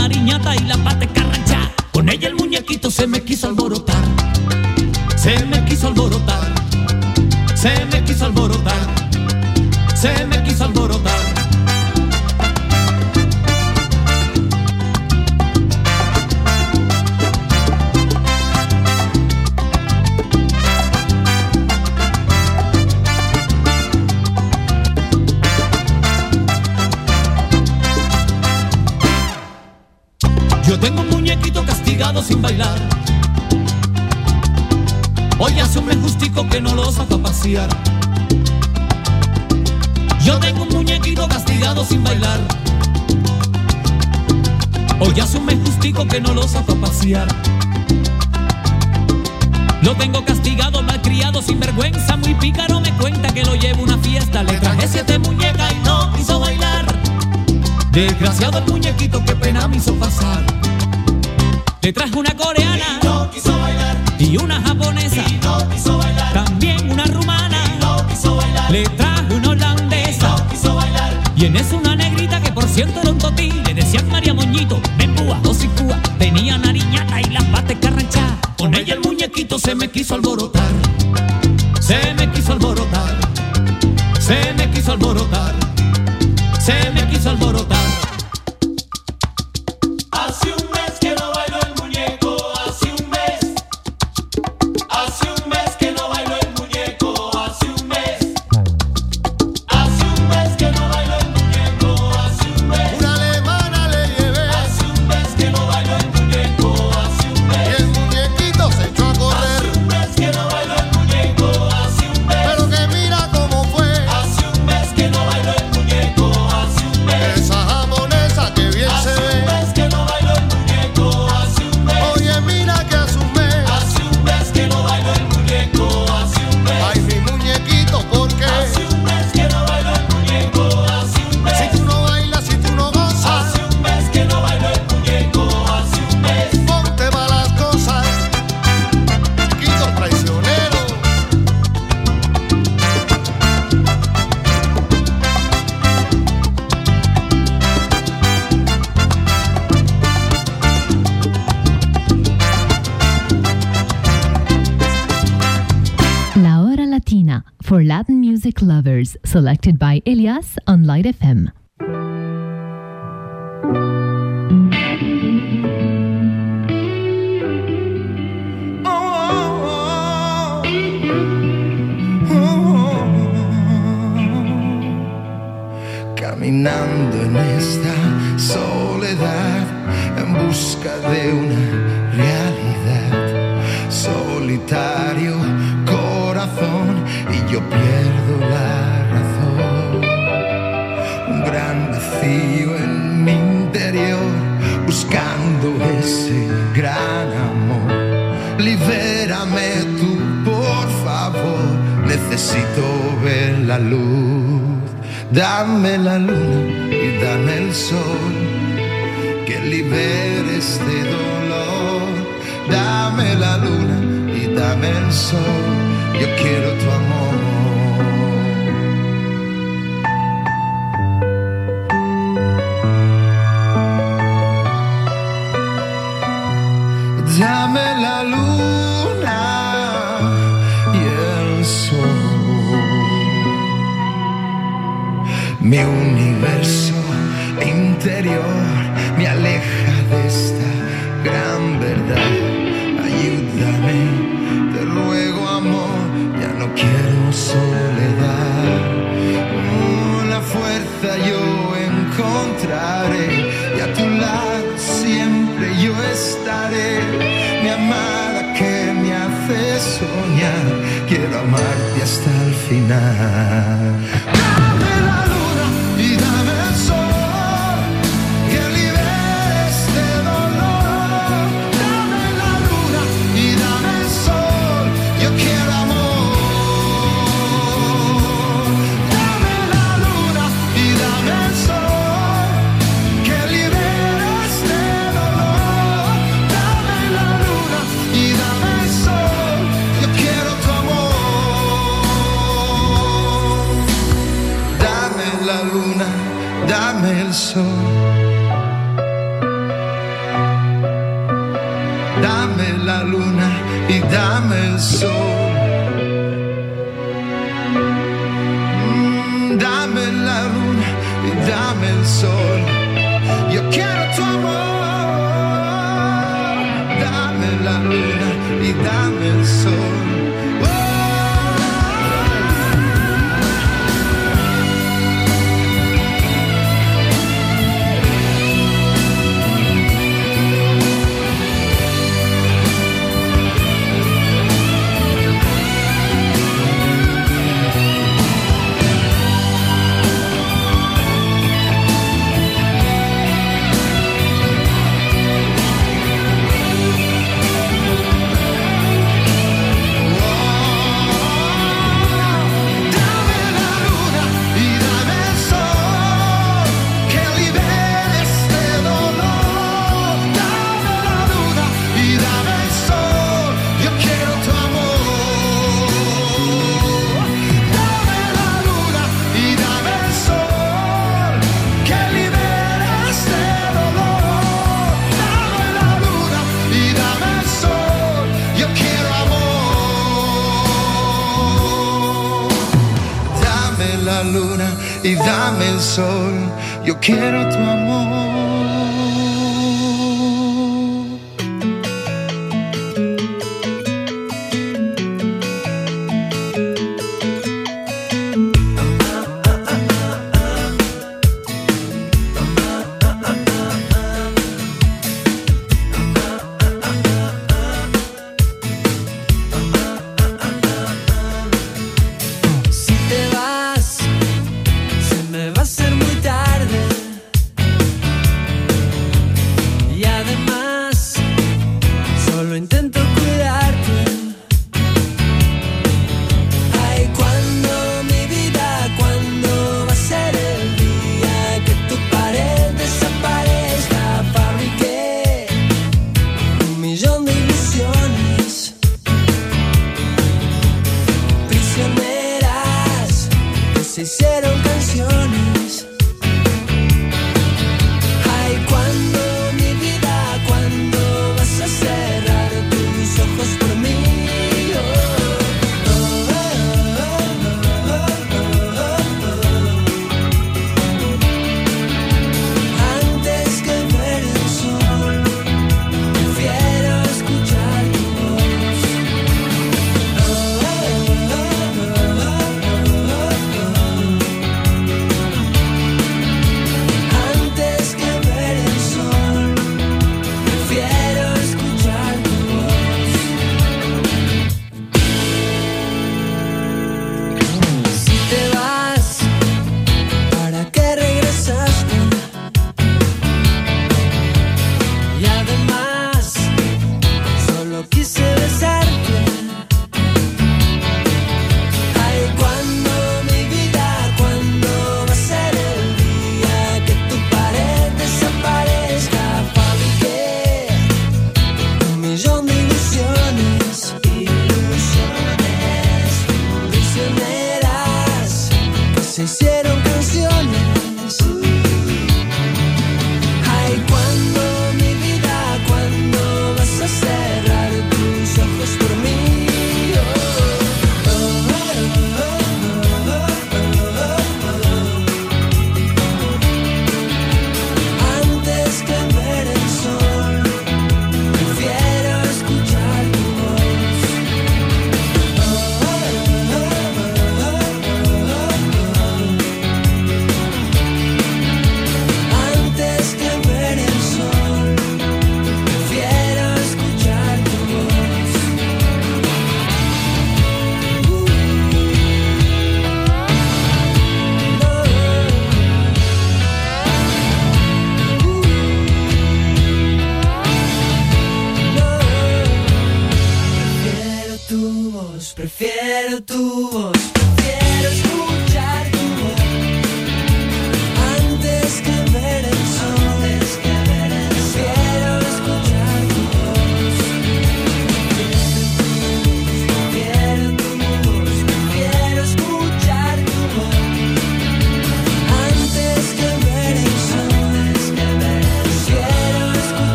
Nariñata y la pata carrancha. Con ella el muñequito se me quiso alborotar. Se me quiso alborotar. Que no lo saco a pasear. Lo tengo castigado, malcriado, sin vergüenza, muy pícaro me cuenta que lo llevo a una fiesta. Le traje siete muñecas y no quiso bailar. Desgraciado el muñequito, qué pena me hizo pasar. Le traje una coreana Y no quiso bailar. y una japonesa, Y no quiso bailar. también una rumana. Y no quiso bailar. Le traje una holandesa No quiso bailar. y en eso una negrita que por cierto era un totí. Se me quiso alborotar. Lovers, selected by Elias on Light FM. Caminando en esta soledad en busca de una realidad. Solitario corazón y yo la razón. Un gran vacío en mi interior buscando ese gran amor. Libérame tú, por favor. Necesito ver la luz. Dame la luna y dame el sol que libere este dolor. Dame la luna y dame el sol. Yo quiero tu amor. y el sol. Mi universo interior me aleja de esta gran verdad. Ayúdame, te ruego amor, ya no quiero soledad. Una fuerza yo encontraré y a tu lado siempre yo estaré, mi amada que me hace soñar quiero amarte hasta el final. falso. Dame la luna e dame il sol. Quiero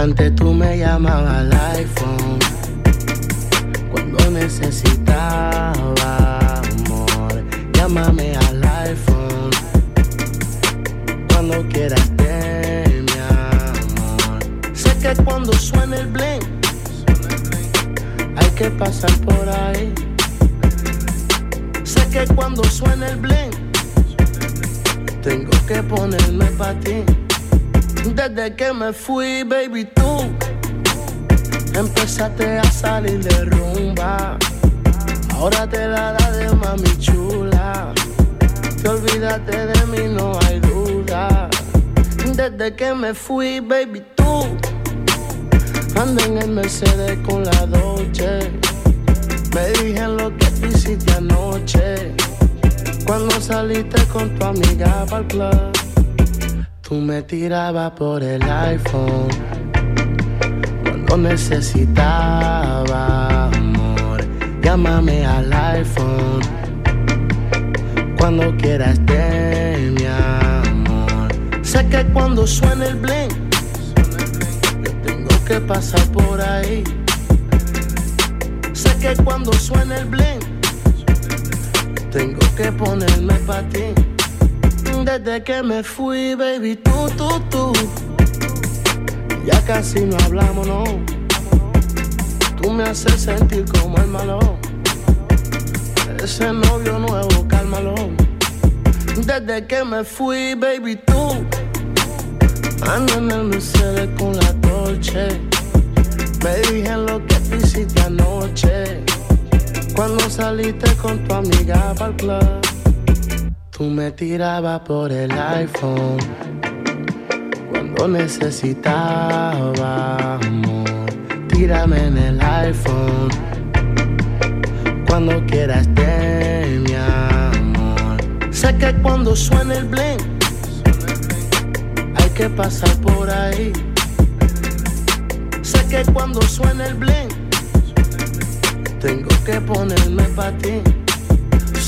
Antes tú me llamabas al iPhone cuando necesitaba amor. Llámame al iPhone cuando quieras de mi amor. Sé que cuando suena el bling, hay que pasar por ahí. Sé que cuando suena el bling, tengo que ponerme para ti. Desde que me fui, baby, tú empezaste a salir de rumba. Ahora te la da de mami chula. Te olvidaste de mí, no hay duda. Desde que me fui, baby, tú ando en el Mercedes con la Dolce. Me dije lo que hiciste anoche. Cuando saliste con tu amiga para el club, tú me tirabas por el iPhone. Cuando necesitaba amor, llámame al iPhone. Cuando quieras de mi amor. Sé que cuando suene el bling, yo tengo que pasar por ahí. Sé que cuando suene el bling, tengo que ponerme pa' ti. Desde que me fui, baby, tú, tú, tú. Ya casi no hablamos, no. Tú me haces sentir como el malo. Ese novio nuevo, cálmalo. Desde que me fui, baby, tú. Ando en el Mercedes con la Dolce. Me dije lo que hiciste anoche. Cuando saliste con tu amiga para el club. Tú me tirabas por el iPhone. Cuando necesitaba amor. Tírame en el iPhone. Cuando quieras de mi amor. Sé que cuando suene el bling, hay que pasar por ahí. Sé que cuando suene el bling, tengo que ponerme pa' ti.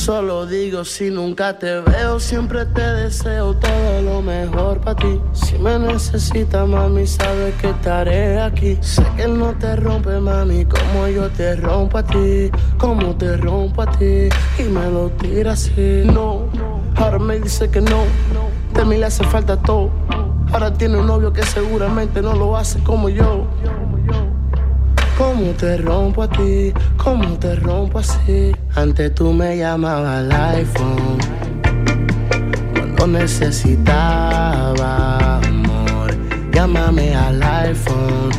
Solo digo si nunca te veo, siempre te deseo todo lo mejor para ti. Si me necesitas, mami, sabes que estaré aquí. Sé que no te rompe, mami, como yo te rompo a ti, como te rompo a ti. Y me lo tira así. No, ahora me dice que no, de mí le hace falta todo. Ahora tiene un novio que seguramente no lo hace como yo. Como te rompo a ti, como te rompo así. Antes tú me llamabas al iPhone. Cuando necesitaba amor, llámame al iPhone.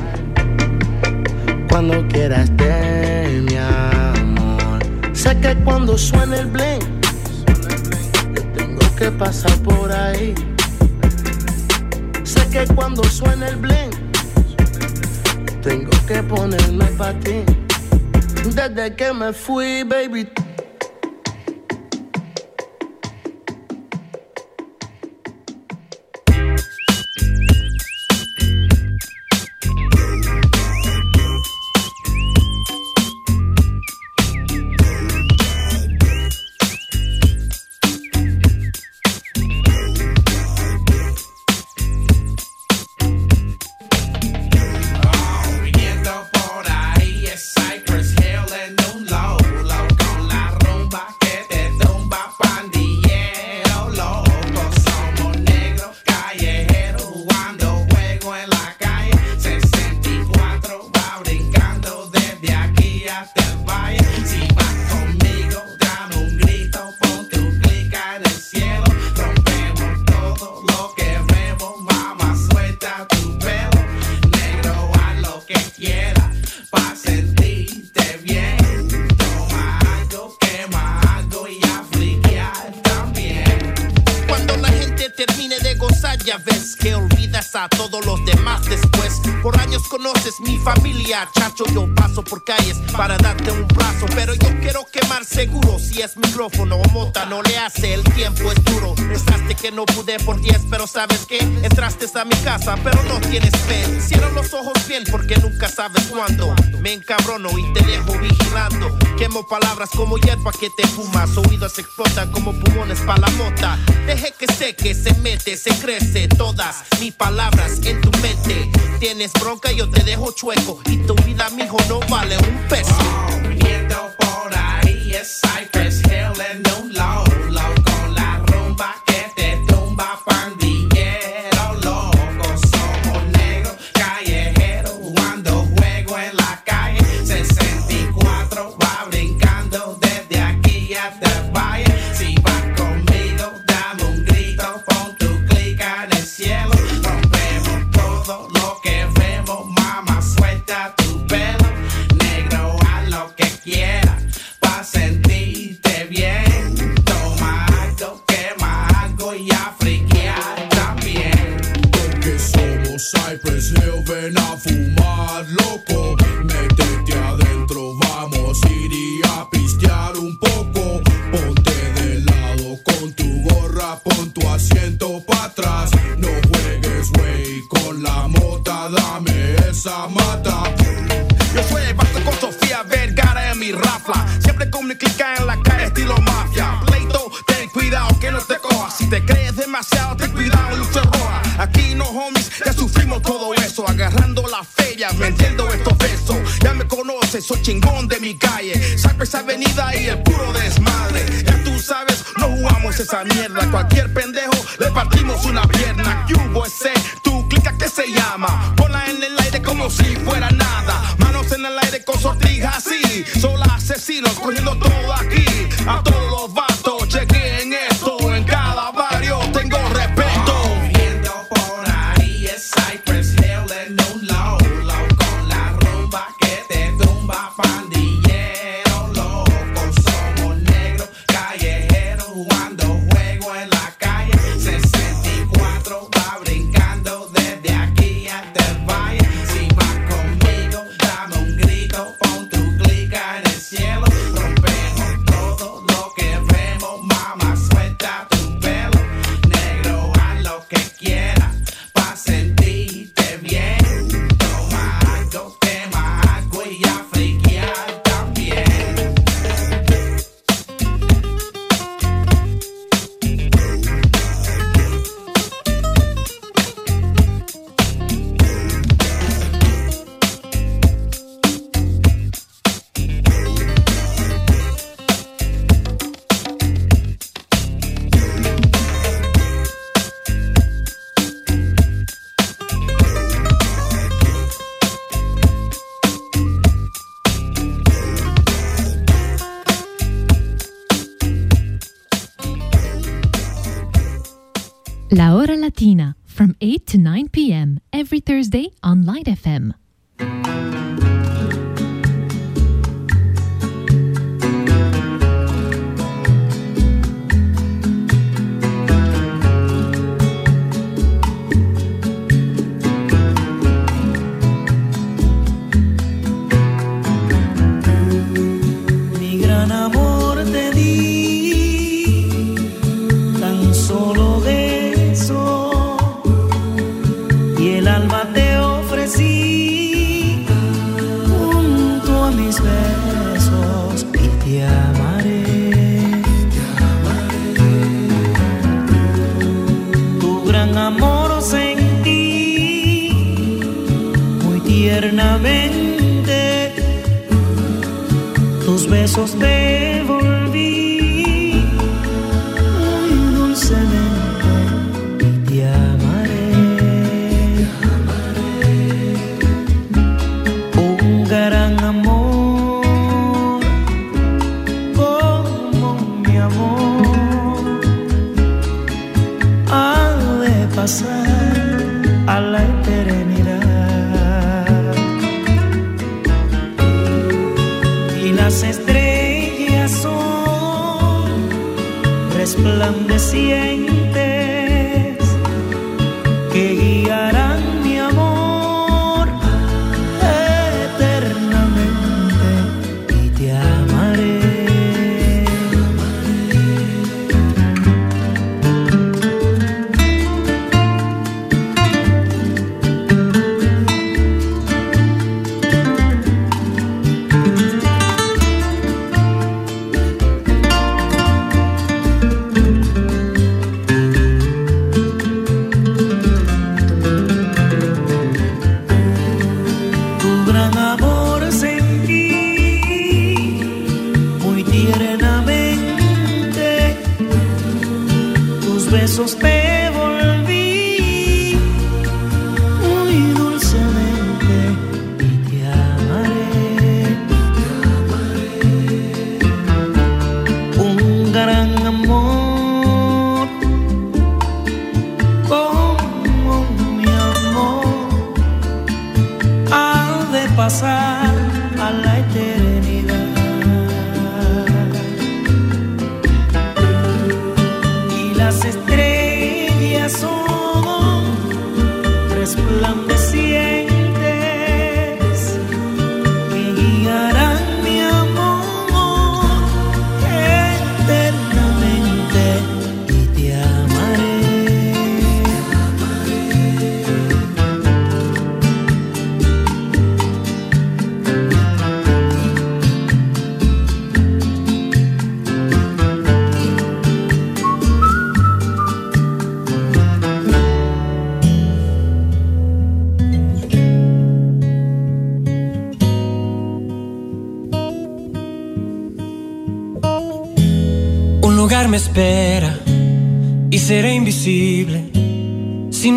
Cuando quieras de mi amor. Sé que cuando suene el bling, yo tengo que pasar por ahí. Sé que cuando suene el bling, tengo que ponerme pa' ti. Desde que me fui, baby. Me encabrono y te dejo vigilando. Quemo palabras como hierba que te fumas. Oídos explotan como pulmones para la mota. Deje que seque, se mete, se crece. Todas mis palabras en tu mente. Tienes bronca, yo te dejo chueco. Y tu vida, mijo, no vale un peso.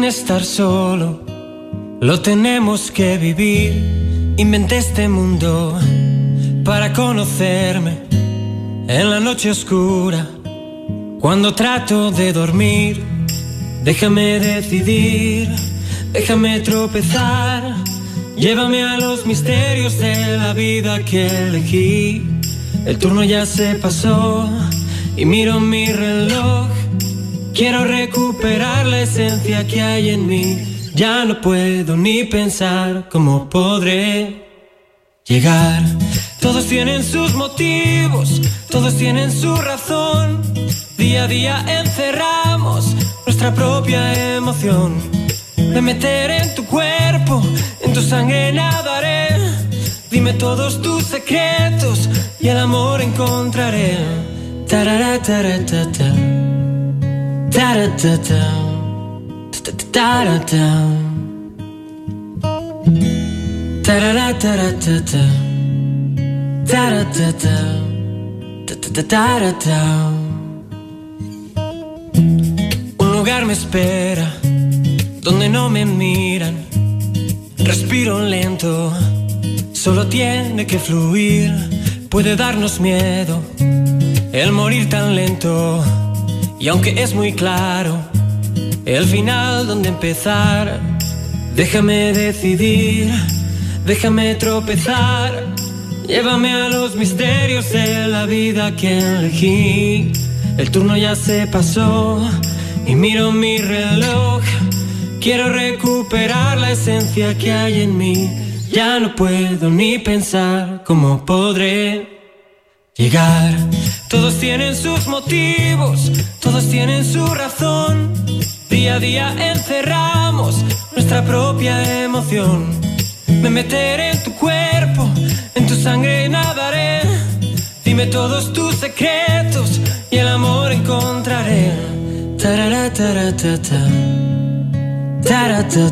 Estar solo. Lo tenemos que vivir. Inventé este mundo para conocerme en la noche oscura. Cuando trato de dormir, déjame decidir, déjame tropezar. Llévame a los misterios de la vida que elegí. El turno ya se pasó y miro mi reloj. Quiero recuperar la esencia que hay en mí. Ya no puedo ni pensar cómo podré llegar. Todos tienen sus motivos, todos tienen su razón. Día a día encerramos nuestra propia emoción. Me meteré en tu cuerpo, en tu sangre nadaré. Dime todos tus secretos y el amor encontraré. Tarara, tara, ta, ta. Tara, ta, ta. Ta, ta, tara, ta. Tarara, Un lugar me espera donde no me miran. Respiro lento, solo tiene que fluir. Puede darnos miedo el morir tan lento. Y aunque es muy claro el final donde empezar, déjame decidir, déjame tropezar. Llévame a los misterios de la vida que elegí. El turno ya se pasó y miro mi reloj. Quiero recuperar la esencia que hay en mí. Ya no puedo ni pensar cómo podré llegar. Todos tienen sus motivos, todos tienen su razón. Día a día encerramos nuestra propia emoción. Me meteré en tu cuerpo, en tu sangre nadaré. Dime todos tus secretos y el amor encontraré. Tarara, tara, ta, ta. Tara, ta,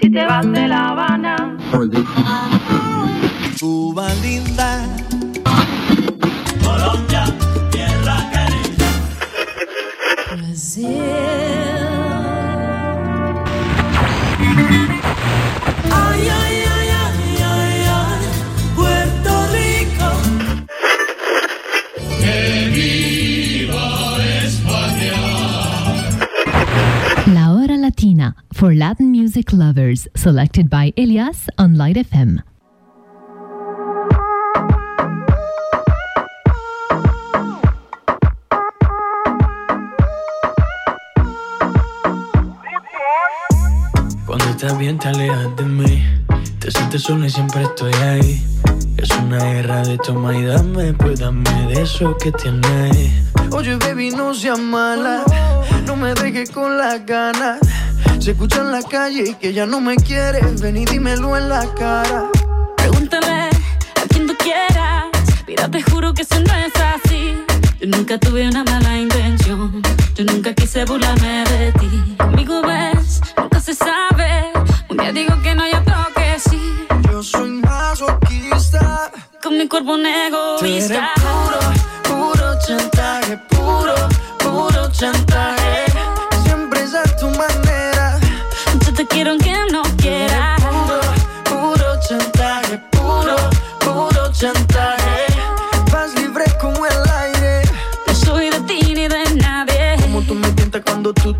Si te vas de La Habana, Cuba linda. Colombia, tierra caribe. Ay, for Latin music lovers, selected by Elias on Light FM. Cuando estás bien te alejas de mí Te sientes sola y siempre estoy ahí Es una guerra de toma y dame Pues dame de eso que tienes Oye, baby, no seas mala. No me dejes con las ganas. Se escucha en la calle que ya no me quieres. Ven y dímelo en la cara. Pregúntale a quien tú quieras. Mira, te juro que eso no es así. Yo nunca tuve una mala intención. Yo nunca quise burlarme de ti. Amigo, ves, nunca se sabe. Un día digo que no, yo otro que sí. Yo soy más masoquista. Con mi cuerpo un egoísta. Tú eres puro, puro chantaje. Puro, puro chantaje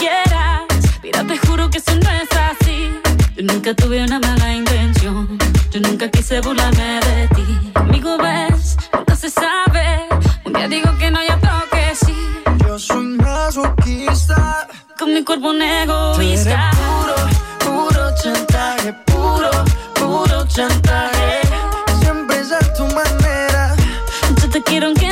quieras. Mira, te juro que eso no es así. Yo nunca tuve una mala intención. Yo nunca quise burlarme de ti. Conmigo ves, nunca se sabe. Un día digo que no, y otro que sí. Yo soy masoquista. Con mi cuerpo un egoísta. Eres puro, puro chantaje. Puro, puro chantaje. Siempre es a tu manera. Yo te quiero aunque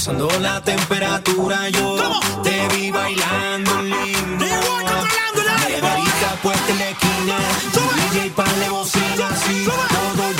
Gozando la temperatura, yo ¿Cómo? te vi bailando lindo. De varita puesta en la esquina, tu DJ pan de bocina, así todo